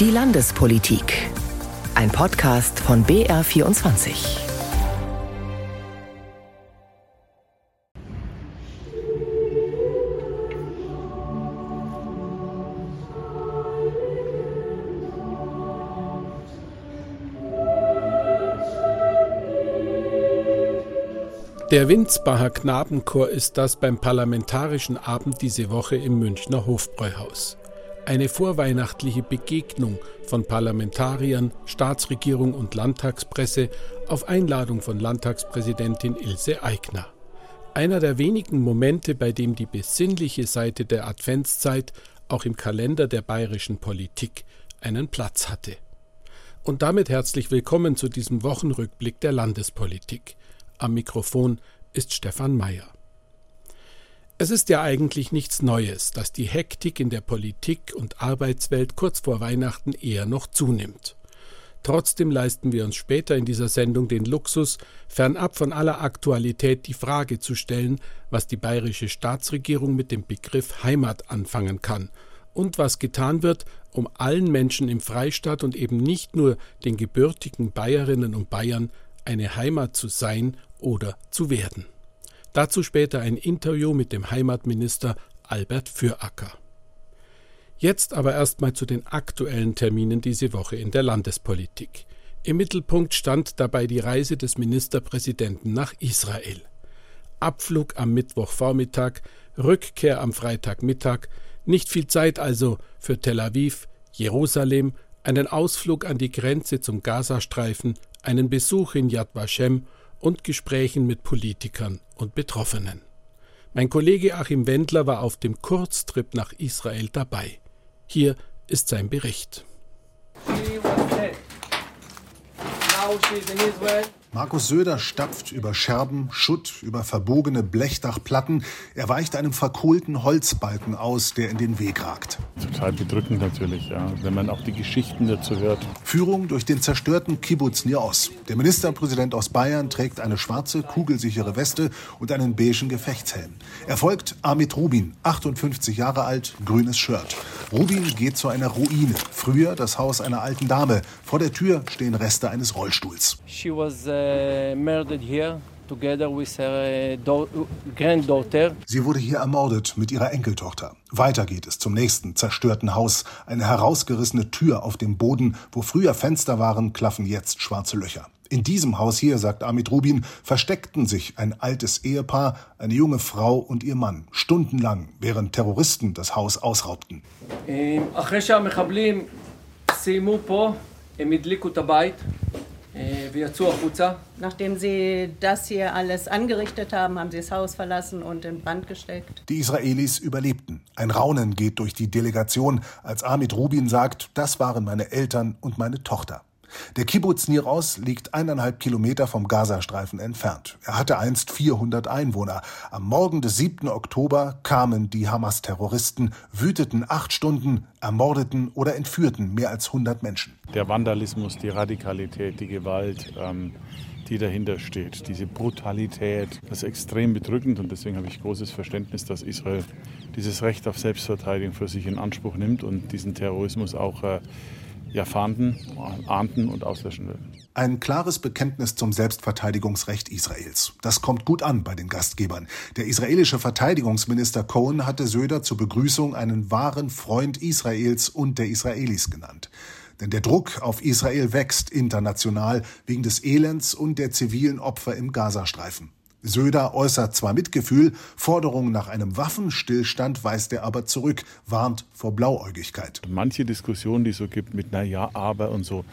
Die Landespolitik. Ein Podcast von BR24. Der Winsbacher Knabenchor ist das beim Parlamentarischen Abend diese Woche im Münchner Hofbräuhaus eine vorweihnachtliche Begegnung von Parlamentariern, Staatsregierung und Landtagspresse auf Einladung von Landtagspräsidentin Ilse Aigner. Einer der wenigen Momente, bei dem die besinnliche Seite der Adventszeit auch im Kalender der bayerischen Politik einen Platz hatte. Und damit herzlich willkommen zu diesem Wochenrückblick der Landespolitik. Am Mikrofon ist Stefan Mayer. Es ist ja eigentlich nichts Neues, dass die Hektik in der Politik und Arbeitswelt kurz vor Weihnachten eher noch zunimmt. Trotzdem leisten wir uns später in dieser Sendung den Luxus, fernab von aller Aktualität die Frage zu stellen, was die bayerische Staatsregierung mit dem Begriff Heimat anfangen kann und was getan wird, um allen Menschen im Freistaat und eben nicht nur den gebürtigen Bayerinnen und Bayern eine Heimat zu sein oder zu werden. Dazu später ein Interview mit dem Heimatminister Albert Füracker. Jetzt aber erstmal zu den aktuellen Terminen diese Woche in der Landespolitik. Im Mittelpunkt stand dabei die Reise des Ministerpräsidenten nach Israel. Abflug am Mittwochvormittag, Rückkehr am Freitagmittag, nicht viel Zeit also für Tel Aviv, Jerusalem, einen Ausflug an die Grenze zum Gazastreifen, einen Besuch in Yad Vashem und Gesprächen mit Politikern und Betroffenen. Mein Kollege Achim Wendler war auf dem Kurztrip nach Israel dabei. Hier ist sein Bericht. Now she's. Markus Söder stapft über Scherben, Schutt, über verbogene Blechdachplatten. Er weicht einem verkohlten Holzbalken aus, der in den Weg ragt. Total bedrückend natürlich, ja, wenn man auch die Geschichten dazu hört. Führung durch den zerstörten Kibbutz Nios. Der Ministerpräsident aus Bayern trägt eine schwarze, kugelsichere Weste und einen beigen Gefechtshelm. Er folgt Amit Rubin, 58 Jahre alt, grünes Shirt. Rubin geht zu einer Ruine. Früher das Haus einer alten Dame. Vor der Tür stehen Reste eines Rollstuhls. She was, uh murdered here together with her granddaughter. Sie wurde hier ermordet mit ihrer Enkeltochter. Weiter geht es zum nächsten zerstörten Haus. Eine herausgerissene Tür auf dem Boden, wo früher Fenster waren, klaffen jetzt schwarze Löcher. In diesem Haus hier, sagt Amit Rubin, versteckten sich ein altes Ehepaar, eine junge Frau und ihr Mann, stundenlang, während Terroristen das Haus ausraubten. Nachdem sie das hier alles angerichtet haben, haben sie das Haus verlassen und in Brand gesteckt. Die Israelis überlebten. Ein Raunen geht durch die Delegation, als Amit Rubin sagt, das waren meine Eltern und meine Tochter. Der Kibbutz Niros liegt eineinhalb Kilometer vom Gazastreifen entfernt. Er hatte einst 400 Einwohner. Am Morgen des 7. Oktober kamen die Hamas-Terroristen, wüteten acht Stunden, ermordeten oder entführten mehr als 100 Menschen. Der Vandalismus, die Radikalität, die Gewalt, ähm, die dahinter steht, diese Brutalität, das ist extrem bedrückend und deswegen habe ich großes Verständnis, dass Israel dieses Recht auf Selbstverteidigung für sich in Anspruch nimmt und diesen Terrorismus auch äh, ja, fahnden, ahnden und auslöschen will. Ein klares Bekenntnis zum Selbstverteidigungsrecht Israels. Das kommt gut an bei den Gastgebern. Der israelische Verteidigungsminister Cohen hatte Söder zur Begrüßung einen wahren Freund Israels und der Israelis genannt. Denn der Druck auf Israel wächst international wegen des Elends und der zivilen Opfer im Gazastreifen. Söder äußert zwar Mitgefühl, Forderungen nach einem Waffenstillstand weist er aber zurück, warnt vor Blauäugigkeit. Manche Diskussionen, die es so gibt mit na ja, aber und so,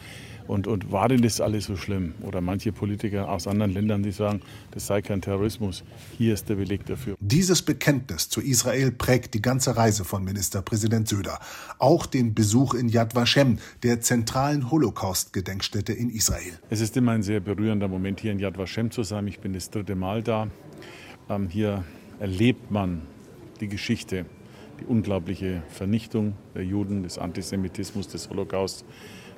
und, und war denn das alles so schlimm? Oder manche Politiker aus anderen Ländern, die sagen, das sei kein Terrorismus. Hier ist der Beleg dafür. Dieses Bekenntnis zu Israel prägt die ganze Reise von Ministerpräsident Söder. Auch den Besuch in Yad Vashem, der zentralen Holocaust-Gedenkstätte in Israel. Es ist immer ein sehr berührender Moment, hier in Yad Vashem zu sein. Ich bin das dritte Mal da. Ähm, hier erlebt man die Geschichte, die unglaubliche Vernichtung der Juden, des Antisemitismus, des Holocaust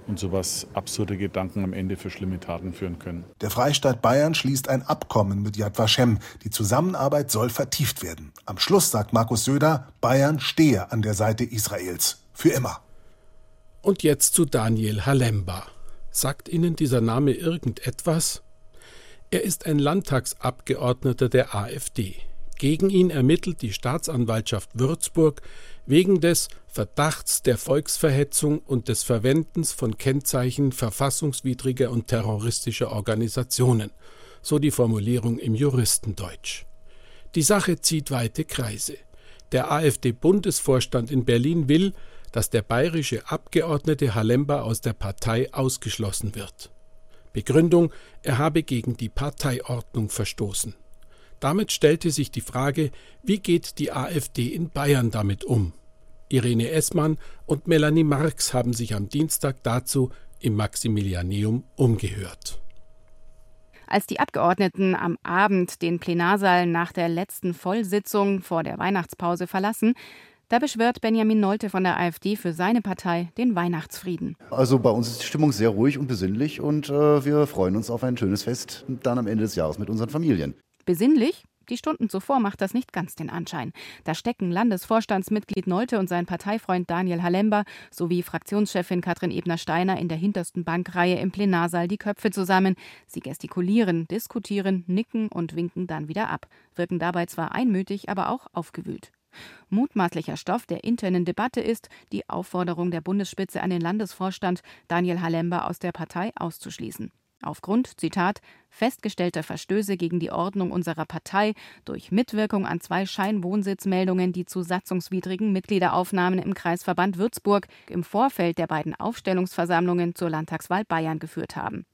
und sowas absurde Gedanken am Ende für schlimme Taten führen können. Der Freistaat Bayern schließt ein Abkommen mit Yad Vashem. Die Zusammenarbeit soll vertieft werden. Am Schluss sagt Markus Söder, Bayern stehe an der Seite Israels. Für immer. Und jetzt zu Daniel Halemba. Sagt Ihnen dieser Name irgendetwas? Er ist ein Landtagsabgeordneter der AfD. Gegen ihn ermittelt die Staatsanwaltschaft Würzburg wegen des Verdachts der Volksverhetzung und des Verwendens von Kennzeichen verfassungswidriger und terroristischer Organisationen, so die Formulierung im Juristendeutsch. Die Sache zieht weite Kreise. Der AfD-Bundesvorstand in Berlin will, dass der bayerische Abgeordnete Halemba aus der Partei ausgeschlossen wird. Begründung, er habe gegen die Parteiordnung verstoßen. Damit stellte sich die Frage, wie geht die AfD in Bayern damit um? Irene Essmann und Melanie Marx haben sich am Dienstag dazu im Maximilianeum umgehört. Als die Abgeordneten am Abend den Plenarsaal nach der letzten Vollsitzung vor der Weihnachtspause verlassen, da beschwört Benjamin Nolte von der AfD für seine Partei den Weihnachtsfrieden. Also bei uns ist die Stimmung sehr ruhig und besinnlich und äh, wir freuen uns auf ein schönes Fest dann am Ende des Jahres mit unseren Familien. Besinnlich? Die Stunden zuvor macht das nicht ganz den Anschein. Da stecken Landesvorstandsmitglied Nolte und sein Parteifreund Daniel Halember sowie Fraktionschefin Katrin Ebner-Steiner in der hintersten Bankreihe im Plenarsaal die Köpfe zusammen. Sie gestikulieren, diskutieren, nicken und winken dann wieder ab, wirken dabei zwar einmütig, aber auch aufgewühlt. Mutmaßlicher Stoff der internen Debatte ist die Aufforderung der Bundesspitze an den Landesvorstand, Daniel Halember aus der Partei auszuschließen. Aufgrund, Zitat, festgestellter Verstöße gegen die Ordnung unserer Partei durch Mitwirkung an zwei Scheinwohnsitzmeldungen, die zu satzungswidrigen Mitgliederaufnahmen im Kreisverband Würzburg im Vorfeld der beiden Aufstellungsversammlungen zur Landtagswahl Bayern geführt haben.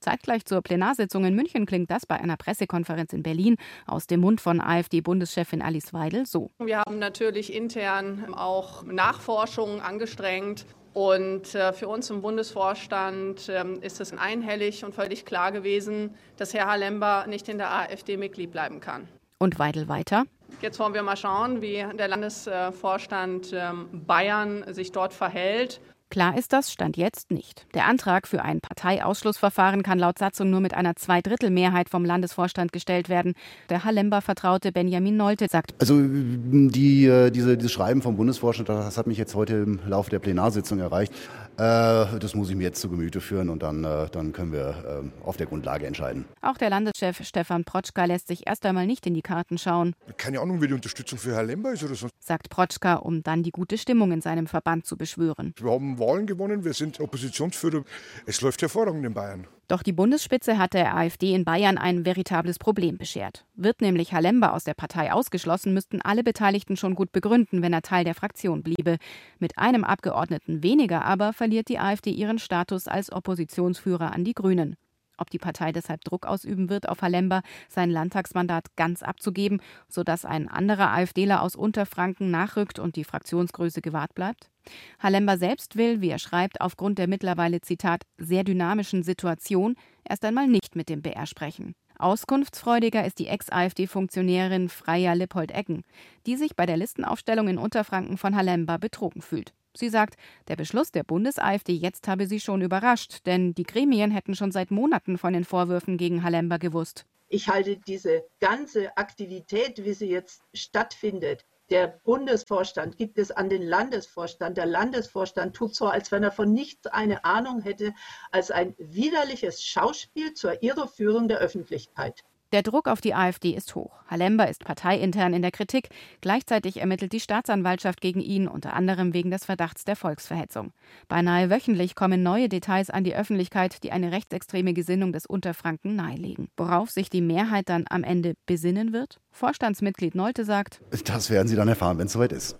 Zeitgleich zur Plenarsitzung in München klingt das bei einer Pressekonferenz in Berlin aus dem Mund von AfD-Bundeschefin Alice Weidel so. Wir haben natürlich intern auch Nachforschungen angestrengt. Und äh, für uns im Bundesvorstand ähm, ist es einhellig und völlig klar gewesen, dass Herr Halember nicht in der AfD Mitglied bleiben kann. Und Weidel weiter. Jetzt wollen wir mal schauen, wie der Landesvorstand ähm, Bayern sich dort verhält. Klar ist das Stand jetzt nicht. Der Antrag für ein Parteiausschlussverfahren kann laut Satzung nur mit einer Zweidrittelmehrheit vom Landesvorstand gestellt werden. Der Hallember-Vertraute Benjamin Nolte sagt. Also die, äh, diese, dieses Schreiben vom Bundesvorstand, das hat mich jetzt heute im Laufe der Plenarsitzung erreicht. Äh, das muss ich mir jetzt zu Gemüte führen und dann, äh, dann können wir auf der Grundlage entscheiden. Auch der Landeschef Stefan Protschka lässt sich erst einmal nicht in die Karten schauen. Keine Ahnung, wie die Unterstützung für Herr Lember ist oder so. Sagt Protschka, um dann die gute Stimmung in seinem Verband zu beschwören. Wir haben Wahlen gewonnen, wir sind Oppositionsführer. Es läuft hervorragend in Bayern. Doch die Bundesspitze hat der AfD in Bayern ein veritables Problem beschert. Wird nämlich Halember aus der Partei ausgeschlossen, müssten alle Beteiligten schon gut begründen, wenn er Teil der Fraktion bliebe. Mit einem Abgeordneten weniger aber verliert die AfD ihren Status als Oppositionsführer an die Grünen. Ob die Partei deshalb Druck ausüben wird, auf Halember sein Landtagsmandat ganz abzugeben, sodass ein anderer AfDler aus Unterfranken nachrückt und die Fraktionsgröße gewahrt bleibt? Halember selbst will, wie er schreibt, aufgrund der mittlerweile, Zitat, sehr dynamischen Situation erst einmal nicht mit dem BR sprechen. Auskunftsfreudiger ist die Ex-AfD-Funktionärin Freya Lippold-Ecken, die sich bei der Listenaufstellung in Unterfranken von Halember betrogen fühlt. Sie sagt, der Beschluss der Bundes-AfD jetzt habe sie schon überrascht, denn die Gremien hätten schon seit Monaten von den Vorwürfen gegen Halember gewusst. Ich halte diese ganze Aktivität, wie sie jetzt stattfindet, der Bundesvorstand gibt es an den Landesvorstand. Der Landesvorstand tut so, als wenn er von nichts eine Ahnung hätte, als ein widerliches Schauspiel zur Irreführung der Öffentlichkeit. Der Druck auf die AfD ist hoch. Halember ist parteiintern in der Kritik. Gleichzeitig ermittelt die Staatsanwaltschaft gegen ihn, unter anderem wegen des Verdachts der Volksverhetzung. Beinahe wöchentlich kommen neue Details an die Öffentlichkeit, die eine rechtsextreme Gesinnung des Unterfranken nahelegen. Worauf sich die Mehrheit dann am Ende besinnen wird? Vorstandsmitglied Nolte sagt: Das werden Sie dann erfahren, wenn es soweit ist.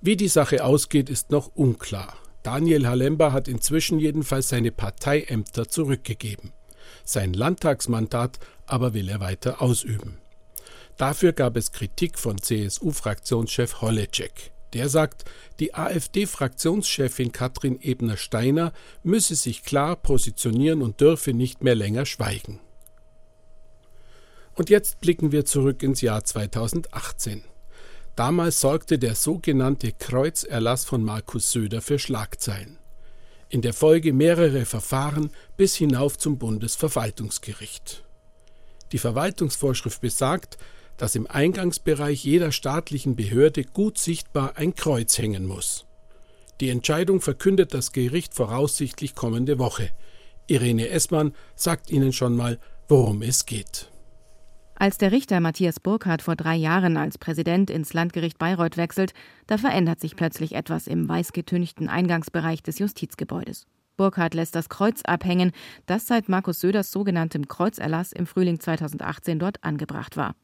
Wie die Sache ausgeht, ist noch unklar. Daniel Halember hat inzwischen jedenfalls seine Parteiämter zurückgegeben. Sein Landtagsmandat aber will er weiter ausüben. Dafür gab es Kritik von CSU-Fraktionschef Holleczek. Der sagt, die AfD-Fraktionschefin Katrin Ebner-Steiner müsse sich klar positionieren und dürfe nicht mehr länger schweigen. Und jetzt blicken wir zurück ins Jahr 2018. Damals sorgte der sogenannte Kreuzerlass von Markus Söder für Schlagzeilen in der Folge mehrere Verfahren bis hinauf zum Bundesverwaltungsgericht. Die Verwaltungsvorschrift besagt, dass im Eingangsbereich jeder staatlichen Behörde gut sichtbar ein Kreuz hängen muss. Die Entscheidung verkündet das Gericht voraussichtlich kommende Woche. Irene Essmann sagt Ihnen schon mal, worum es geht. Als der Richter Matthias Burkhardt vor drei Jahren als Präsident ins Landgericht Bayreuth wechselt, da verändert sich plötzlich etwas im weißgetünchten Eingangsbereich des Justizgebäudes. Burkhardt lässt das Kreuz abhängen, das seit Markus Söders sogenanntem Kreuzerlass im Frühling 2018 dort angebracht war.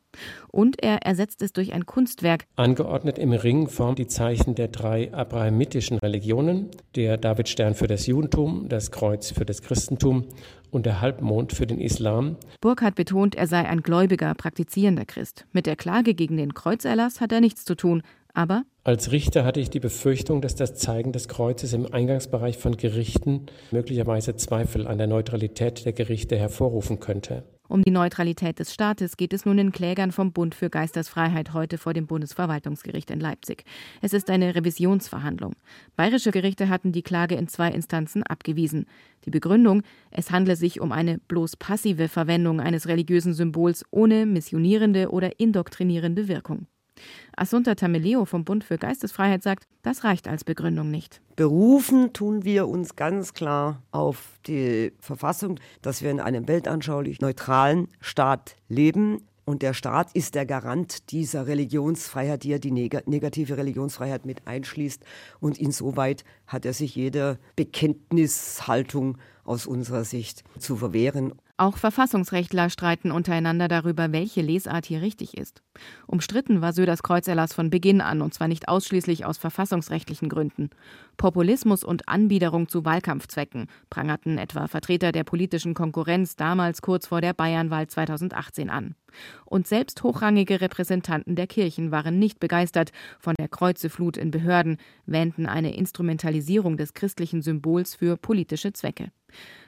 Und er ersetzt es durch ein Kunstwerk. Angeordnet im Ring formt die Zeichen der drei abrahamitischen Religionen, der Davidstern für das Judentum, das Kreuz für das Christentum und der Halbmond für den Islam. Burkhardt betont, er sei ein gläubiger, praktizierender Christ. Mit der Klage gegen den Kreuzerlass hat er nichts zu tun. Aber als Richter hatte ich die Befürchtung, dass das Zeigen des Kreuzes im Eingangsbereich von Gerichten möglicherweise Zweifel an der Neutralität der Gerichte hervorrufen könnte. Um die Neutralität des Staates geht es nun den Klägern vom Bund für Geistesfreiheit heute vor dem Bundesverwaltungsgericht in Leipzig. Es ist eine Revisionsverhandlung. Bayerische Gerichte hatten die Klage in zwei Instanzen abgewiesen. Die Begründung, es handle sich um eine bloß passive Verwendung eines religiösen Symbols ohne missionierende oder indoktrinierende Wirkung. Assunta Tameleo vom Bund für Geistesfreiheit sagt, das reicht als Begründung nicht. Berufen tun wir uns ganz klar auf die Verfassung, dass wir in einem weltanschaulich neutralen Staat leben. Und der Staat ist der Garant dieser Religionsfreiheit, die ja die negative Religionsfreiheit mit einschließt. Und insoweit hat er sich jeder Bekenntnishaltung aus unserer Sicht zu verwehren. Auch Verfassungsrechtler streiten untereinander darüber, welche Lesart hier richtig ist. Umstritten war Söders Kreuzerlass von Beginn an, und zwar nicht ausschließlich aus verfassungsrechtlichen Gründen. Populismus und Anbiederung zu Wahlkampfzwecken prangerten etwa Vertreter der politischen Konkurrenz damals kurz vor der Bayernwahl 2018 an. Und selbst hochrangige Repräsentanten der Kirchen waren nicht begeistert von der Kreuzeflut in Behörden, wähnten eine Instrumentalisierung des christlichen Symbols für politische Zwecke.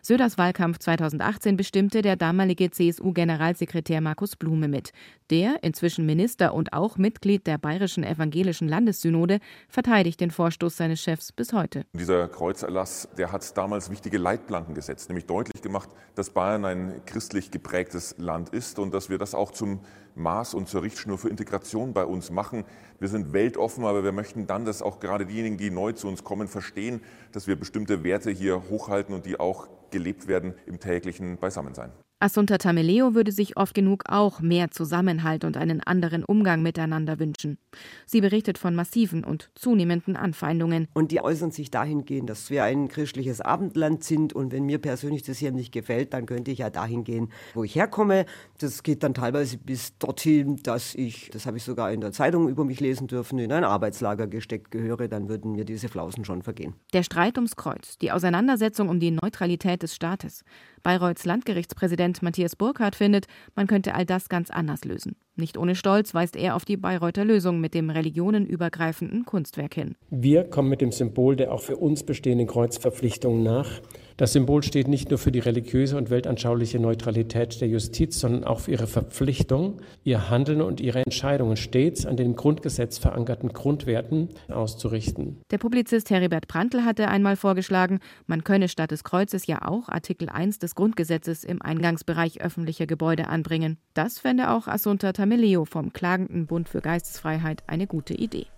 Söders Wahlkampf 2018 bestimmte der damalige CSU-Generalsekretär Markus Blume mit. Der, inzwischen Minister und auch Mitglied der Bayerischen Evangelischen Landessynode, verteidigt den Vorstoß seines Chefs bis heute. Dieser Kreuzerlass, der hat damals wichtige Leitplanken gesetzt, nämlich deutlich gemacht, dass Bayern ein christlich geprägtes Land ist und dass wir das auch zum Maß und zur Richtschnur für Integration bei uns machen. Wir sind weltoffen, aber wir möchten dann, dass auch gerade diejenigen, die neu zu uns kommen, verstehen, dass wir bestimmte Werte hier hochhalten und die auch gelebt werden im täglichen Beisammensein. Assunta Tameleo würde sich oft genug auch mehr Zusammenhalt und einen anderen Umgang miteinander wünschen. Sie berichtet von massiven und zunehmenden Anfeindungen. Und die äußern sich dahingehend, dass wir ein christliches Abendland sind und wenn mir persönlich das hier nicht gefällt, dann könnte ich ja dahin gehen, wo ich herkomme. Das geht dann teilweise bis dorthin, dass ich, das habe ich sogar in der Zeitung über mich lesen dürfen, in ein Arbeitslager gesteckt gehöre, dann würden mir diese Flausen schon vergehen. Der Streit ums Kreuz, die Auseinandersetzung um die Neutralität des Staates. Bayreuths Landgerichtspräsident Matthias Burkhardt findet, man könnte all das ganz anders lösen. Nicht ohne Stolz weist er auf die Bayreuther Lösung mit dem religionenübergreifenden Kunstwerk hin. Wir kommen mit dem Symbol der auch für uns bestehenden Kreuzverpflichtungen nach. Das Symbol steht nicht nur für die religiöse und weltanschauliche Neutralität der Justiz, sondern auch für ihre Verpflichtung, ihr Handeln und ihre Entscheidungen stets an den im Grundgesetz verankerten Grundwerten auszurichten. Der Publizist Heribert Prantl hatte einmal vorgeschlagen, man könne statt des Kreuzes ja auch Artikel 1 des Grundgesetzes im Eingangsbereich öffentlicher Gebäude anbringen. Das fände auch Assunta Tameleo vom Klagenden Bund für Geistesfreiheit eine gute Idee.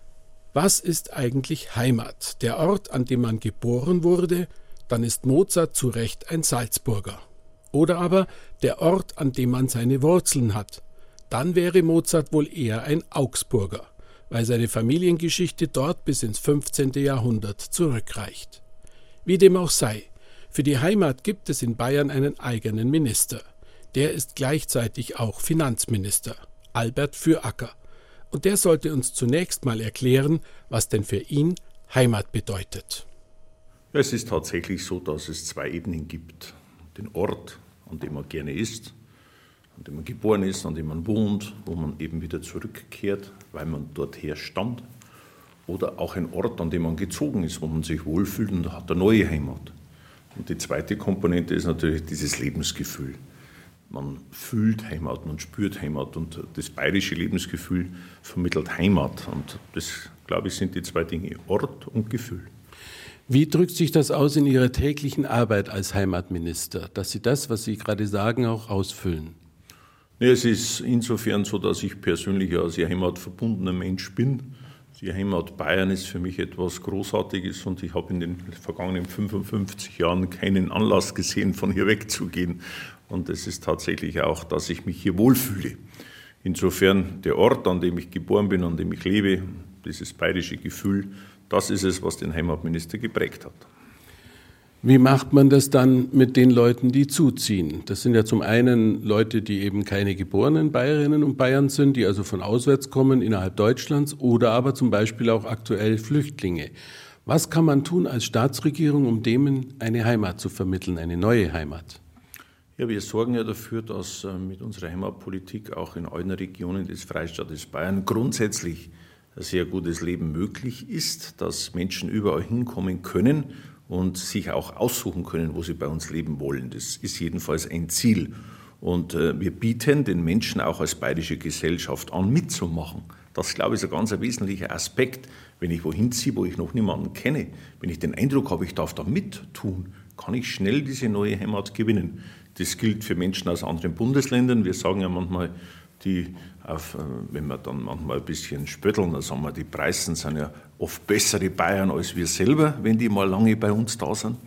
Was ist eigentlich Heimat? Der Ort, an dem man geboren wurde, dann ist Mozart zu Recht ein Salzburger. Oder aber der Ort, an dem man seine Wurzeln hat. Dann wäre Mozart wohl eher ein Augsburger, weil seine Familiengeschichte dort bis ins 15. Jahrhundert zurückreicht. Wie dem auch sei, für die Heimat gibt es in Bayern einen eigenen Minister. Der ist gleichzeitig auch Finanzminister, Albert Füracker. Und der sollte uns zunächst mal erklären, was denn für ihn Heimat bedeutet. Es ist tatsächlich so, dass es zwei Ebenen gibt. Den Ort, an dem man gerne ist, an dem man geboren ist, an dem man wohnt, wo man eben wieder zurückkehrt, weil man dorthin stammt. Oder auch ein Ort, an dem man gezogen ist, wo man sich wohlfühlt und hat eine neue Heimat. Und die zweite Komponente ist natürlich dieses Lebensgefühl. Man fühlt Heimat, man spürt Heimat und das bayerische Lebensgefühl vermittelt Heimat. Und das, glaube ich, sind die zwei Dinge, Ort und Gefühl. Wie drückt sich das aus in Ihrer täglichen Arbeit als Heimatminister, dass Sie das, was Sie gerade sagen, auch ausfüllen? es ist insofern so, dass ich persönlich sehr heimatverbundener Mensch bin. Die Heimat Bayern ist für mich etwas Großartiges und ich habe in den vergangenen 55 Jahren keinen Anlass gesehen, von hier wegzugehen. Und es ist tatsächlich auch, dass ich mich hier wohlfühle. Insofern der Ort, an dem ich geboren bin, an dem ich lebe, dieses bayerische Gefühl, das ist es, was den Heimatminister geprägt hat. Wie macht man das dann mit den Leuten, die zuziehen? Das sind ja zum einen Leute, die eben keine geborenen Bayerinnen und Bayern sind, die also von auswärts kommen innerhalb Deutschlands oder aber zum Beispiel auch aktuell Flüchtlinge. Was kann man tun als Staatsregierung, um denen eine Heimat zu vermitteln, eine neue Heimat? Ja, wir sorgen ja dafür, dass äh, mit unserer Heimatpolitik auch in allen Regionen des Freistaates Bayern grundsätzlich sehr gutes Leben möglich ist, dass Menschen überall hinkommen können und sich auch aussuchen können, wo sie bei uns leben wollen. Das ist jedenfalls ein Ziel. Und äh, wir bieten den Menschen auch als bayerische Gesellschaft an, mitzumachen. Das, glaube ich, ist ein ganz wesentlicher Aspekt. Wenn ich wohin ziehe, wo ich noch niemanden kenne, wenn ich den Eindruck habe, ich darf da mittun, kann ich schnell diese neue Heimat gewinnen. Das gilt für Menschen aus anderen Bundesländern. Wir sagen ja manchmal, die auf, äh, wenn wir dann manchmal ein bisschen spötteln, dann sagen wir, die Preisen sind ja oft bessere Bayern als wir selber, wenn die mal lange bei uns da sind.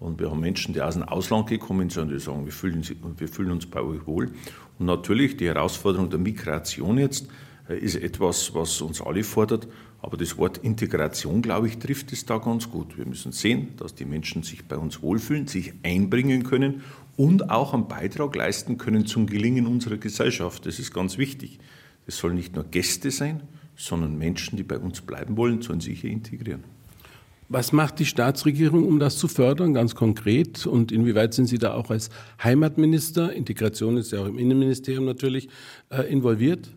Und wir haben Menschen, die aus dem Ausland gekommen sind, die sagen, wir fühlen, wir fühlen uns bei euch wohl. Und natürlich die Herausforderung der Migration jetzt äh, ist etwas, was uns alle fordert. Aber das Wort Integration, glaube ich, trifft es da ganz gut. Wir müssen sehen, dass die Menschen sich bei uns wohlfühlen, sich einbringen können und auch einen Beitrag leisten können zum Gelingen unserer Gesellschaft. Das ist ganz wichtig. Es sollen nicht nur Gäste sein, sondern Menschen, die bei uns bleiben wollen, sollen sich hier integrieren. Was macht die Staatsregierung, um das zu fördern, ganz konkret? Und inwieweit sind Sie da auch als Heimatminister, Integration ist ja auch im Innenministerium natürlich, äh, involviert?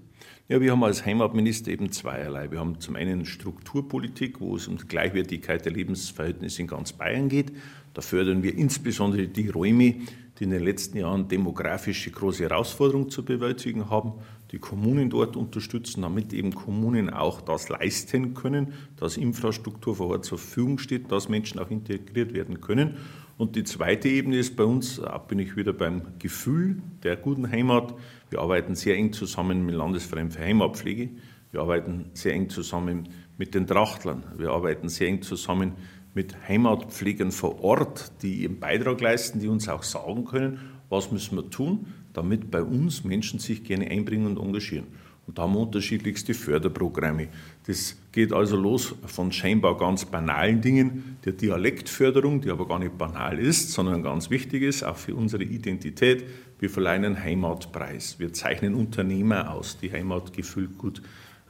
Ja, wir haben als Heimatminister eben zweierlei. Wir haben zum einen Strukturpolitik, wo es um die Gleichwertigkeit der Lebensverhältnisse in ganz Bayern geht. Da fördern wir insbesondere die Räume, die in den letzten Jahren demografische große Herausforderungen zu bewältigen haben, die Kommunen dort unterstützen, damit eben Kommunen auch das leisten können, dass Infrastruktur vor Ort zur Verfügung steht, dass Menschen auch integriert werden können. Und die zweite Ebene ist bei uns, da bin ich wieder beim Gefühl der guten Heimat. Wir arbeiten sehr eng zusammen mit Landesverein für Heimatpflege. Wir arbeiten sehr eng zusammen mit den Trachtlern. Wir arbeiten sehr eng zusammen mit Heimatpflegern vor Ort, die ihren Beitrag leisten, die uns auch sagen können, was müssen wir tun, damit bei uns Menschen sich gerne einbringen und engagieren. Und da haben wir unterschiedlichste Förderprogramme. Das geht also los von scheinbar ganz banalen Dingen, der Dialektförderung, die aber gar nicht banal ist, sondern ganz wichtig ist, auch für unsere Identität. Wir verleihen einen Heimatpreis. Wir zeichnen Unternehmer aus, die Heimatgefühl gut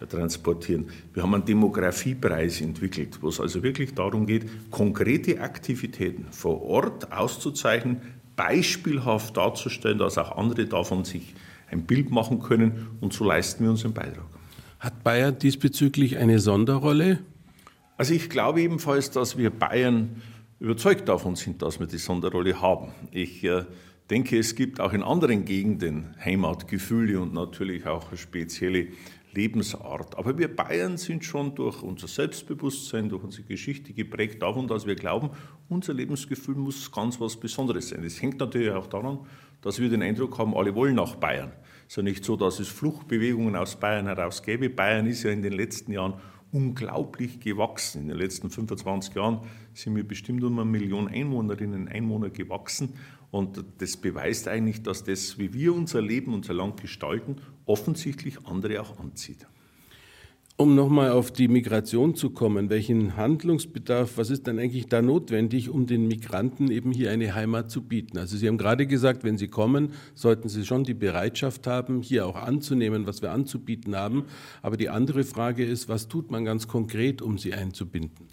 transportieren. Wir haben einen Demografiepreis entwickelt, wo es also wirklich darum geht, konkrete Aktivitäten vor Ort auszuzeichnen, beispielhaft darzustellen, dass auch andere davon sich ein Bild machen können und so leisten wir unseren Beitrag. Hat Bayern diesbezüglich eine Sonderrolle? Also ich glaube ebenfalls, dass wir Bayern überzeugt davon sind, dass wir die Sonderrolle haben. Ich äh, denke, es gibt auch in anderen Gegenden Heimatgefühle und natürlich auch spezielle Lebensart. Aber wir Bayern sind schon durch unser Selbstbewusstsein, durch unsere Geschichte geprägt davon, dass wir glauben, unser Lebensgefühl muss ganz was Besonderes sein. Das hängt natürlich auch daran, dass wir den Eindruck haben, alle wollen nach Bayern. Es ist ja nicht so, dass es Fluchtbewegungen aus Bayern heraus gäbe. Bayern ist ja in den letzten Jahren unglaublich gewachsen. In den letzten 25 Jahren sind wir bestimmt um eine Million Einwohnerinnen und Einwohner gewachsen. Und das beweist eigentlich, dass das, wie wir unser Leben, unser Land gestalten, offensichtlich andere auch anzieht. Um nochmal auf die Migration zu kommen, welchen Handlungsbedarf, was ist denn eigentlich da notwendig, um den Migranten eben hier eine Heimat zu bieten? Also Sie haben gerade gesagt, wenn sie kommen, sollten sie schon die Bereitschaft haben, hier auch anzunehmen, was wir anzubieten haben. Aber die andere Frage ist, was tut man ganz konkret, um sie einzubinden?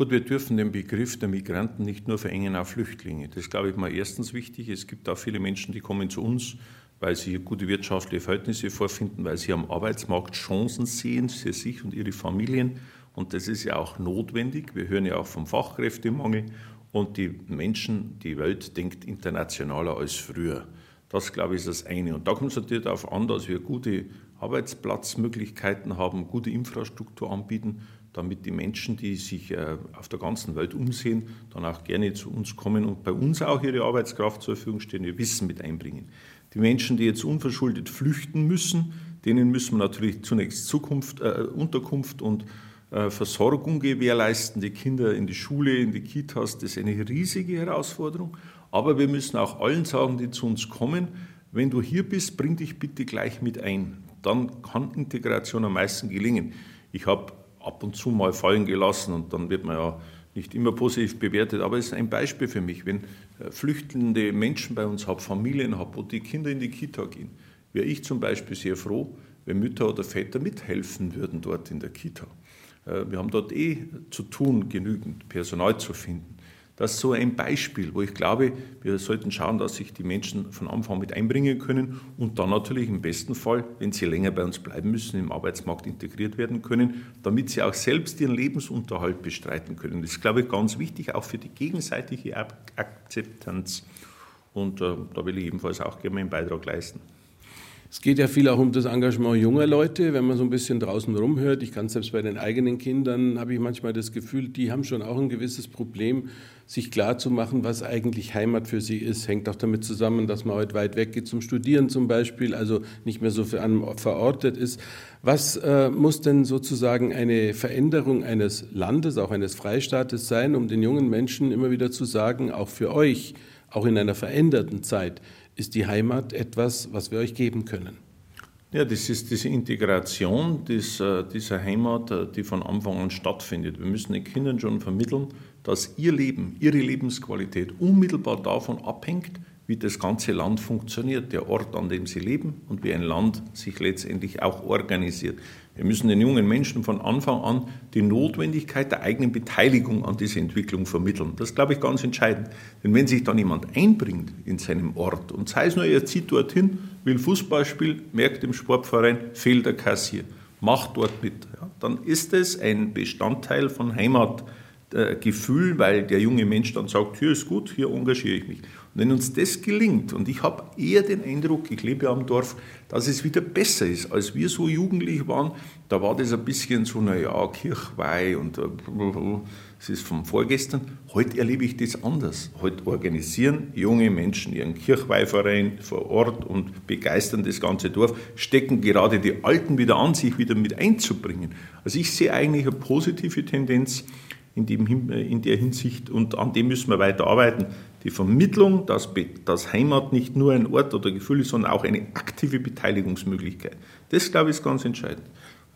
Gut, wir dürfen den Begriff der Migranten nicht nur verengen auf Flüchtlinge. Das ist, glaube ich, mal erstens wichtig. Es gibt auch viele Menschen, die kommen zu uns, weil sie gute wirtschaftliche Verhältnisse vorfinden, weil sie am Arbeitsmarkt Chancen sehen für sich und ihre Familien. Und das ist ja auch notwendig. Wir hören ja auch vom Fachkräftemangel. Und die Menschen, die Welt denkt internationaler als früher. Das, glaube ich, ist das eine. Und da kommt es natürlich darauf an, dass wir gute Arbeitsplatzmöglichkeiten haben, gute Infrastruktur anbieten, damit die Menschen, die sich äh, auf der ganzen Welt umsehen, dann auch gerne zu uns kommen und bei uns auch ihre Arbeitskraft zur Verfügung stehen, ihr Wissen mit einbringen. Die Menschen, die jetzt unverschuldet flüchten müssen, denen müssen wir natürlich zunächst Zukunft, äh, Unterkunft und äh, Versorgung gewährleisten, die Kinder in die Schule, in die Kitas. Das ist eine riesige Herausforderung. Aber wir müssen auch allen sagen, die zu uns kommen, wenn du hier bist, bring dich bitte gleich mit ein. Dann kann Integration am meisten gelingen. Ich habe ab und zu mal fallen gelassen und dann wird man ja nicht immer positiv bewertet, aber es ist ein Beispiel für mich. Wenn äh, flüchtende Menschen bei uns habe, Familien habe, wo die Kinder in die Kita gehen, wäre ich zum Beispiel sehr froh, wenn Mütter oder Väter mithelfen würden dort in der Kita. Äh, wir haben dort eh zu tun, genügend Personal zu finden. Das ist so ein Beispiel, wo ich glaube, wir sollten schauen, dass sich die Menschen von Anfang mit einbringen können und dann natürlich im besten Fall, wenn sie länger bei uns bleiben müssen, im Arbeitsmarkt integriert werden können, damit sie auch selbst ihren Lebensunterhalt bestreiten können. Das ist, glaube ich, ganz wichtig, auch für die gegenseitige Akzeptanz. Und äh, da will ich ebenfalls auch gerne meinen Beitrag leisten. Es geht ja viel auch um das Engagement junger Leute, wenn man so ein bisschen draußen rumhört. Ich kann selbst bei den eigenen Kindern, habe ich manchmal das Gefühl, die haben schon auch ein gewisses Problem, sich klarzumachen, was eigentlich Heimat für sie ist. Hängt auch damit zusammen, dass man heute weit weg geht zum Studieren zum Beispiel, also nicht mehr so verortet ist. Was äh, muss denn sozusagen eine Veränderung eines Landes, auch eines Freistaates sein, um den jungen Menschen immer wieder zu sagen, auch für euch, auch in einer veränderten Zeit, ist die Heimat etwas, was wir euch geben können. Ja, das ist diese Integration dieser, dieser Heimat, äh, die von Anfang an stattfindet. Wir müssen den Kindern schon vermitteln, dass ihr Leben, ihre Lebensqualität unmittelbar davon abhängt, wie das ganze Land funktioniert, der Ort, an dem sie leben und wie ein Land sich letztendlich auch organisiert. Wir müssen den jungen Menschen von Anfang an die Notwendigkeit der eigenen Beteiligung an dieser Entwicklung vermitteln. Das ist, glaube ich, ganz entscheidend. Denn wenn sich dann jemand einbringt in seinem Ort und sei es nur, er zieht dorthin, will Fußball spielen, merkt im Sportverein, fehlt der Kassier, macht dort mit, ja, dann ist es ein Bestandteil von Heimatgefühl, weil der junge Mensch dann sagt, hier ist gut, hier engagiere ich mich. Wenn uns das gelingt, und ich habe eher den Eindruck, ich lebe am Dorf, dass es wieder besser ist, als wir so jugendlich waren, da war das ein bisschen so, naja, Kirchweih und äh, es ist vom Vorgestern. Heute erlebe ich das anders. Heute organisieren junge Menschen ihren Kirchweihverein vor Ort und begeistern das ganze Dorf, stecken gerade die Alten wieder an, sich wieder mit einzubringen. Also ich sehe eigentlich eine positive Tendenz in, dem, in der Hinsicht und an dem müssen wir weiter arbeiten die Vermittlung, dass, dass Heimat nicht nur ein Ort oder Gefühl ist, sondern auch eine aktive Beteiligungsmöglichkeit. Das, glaube ich, ist ganz entscheidend.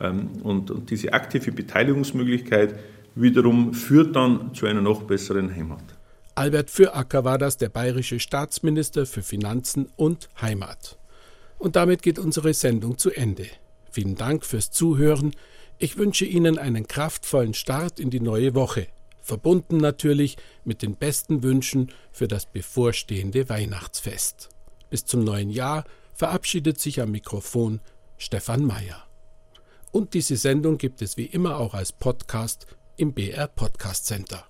Ähm, und, und diese aktive Beteiligungsmöglichkeit wiederum führt dann zu einer noch besseren Heimat. Albert Füracker war das, der bayerische Staatsminister für Finanzen und Heimat. Und damit geht unsere Sendung zu Ende. Vielen Dank fürs Zuhören. Ich wünsche Ihnen einen kraftvollen Start in die neue Woche verbunden natürlich mit den besten Wünschen für das bevorstehende Weihnachtsfest. Bis zum neuen Jahr verabschiedet sich am Mikrofon Stefan Mayer. Und diese Sendung gibt es wie immer auch als Podcast im BR Podcast Center.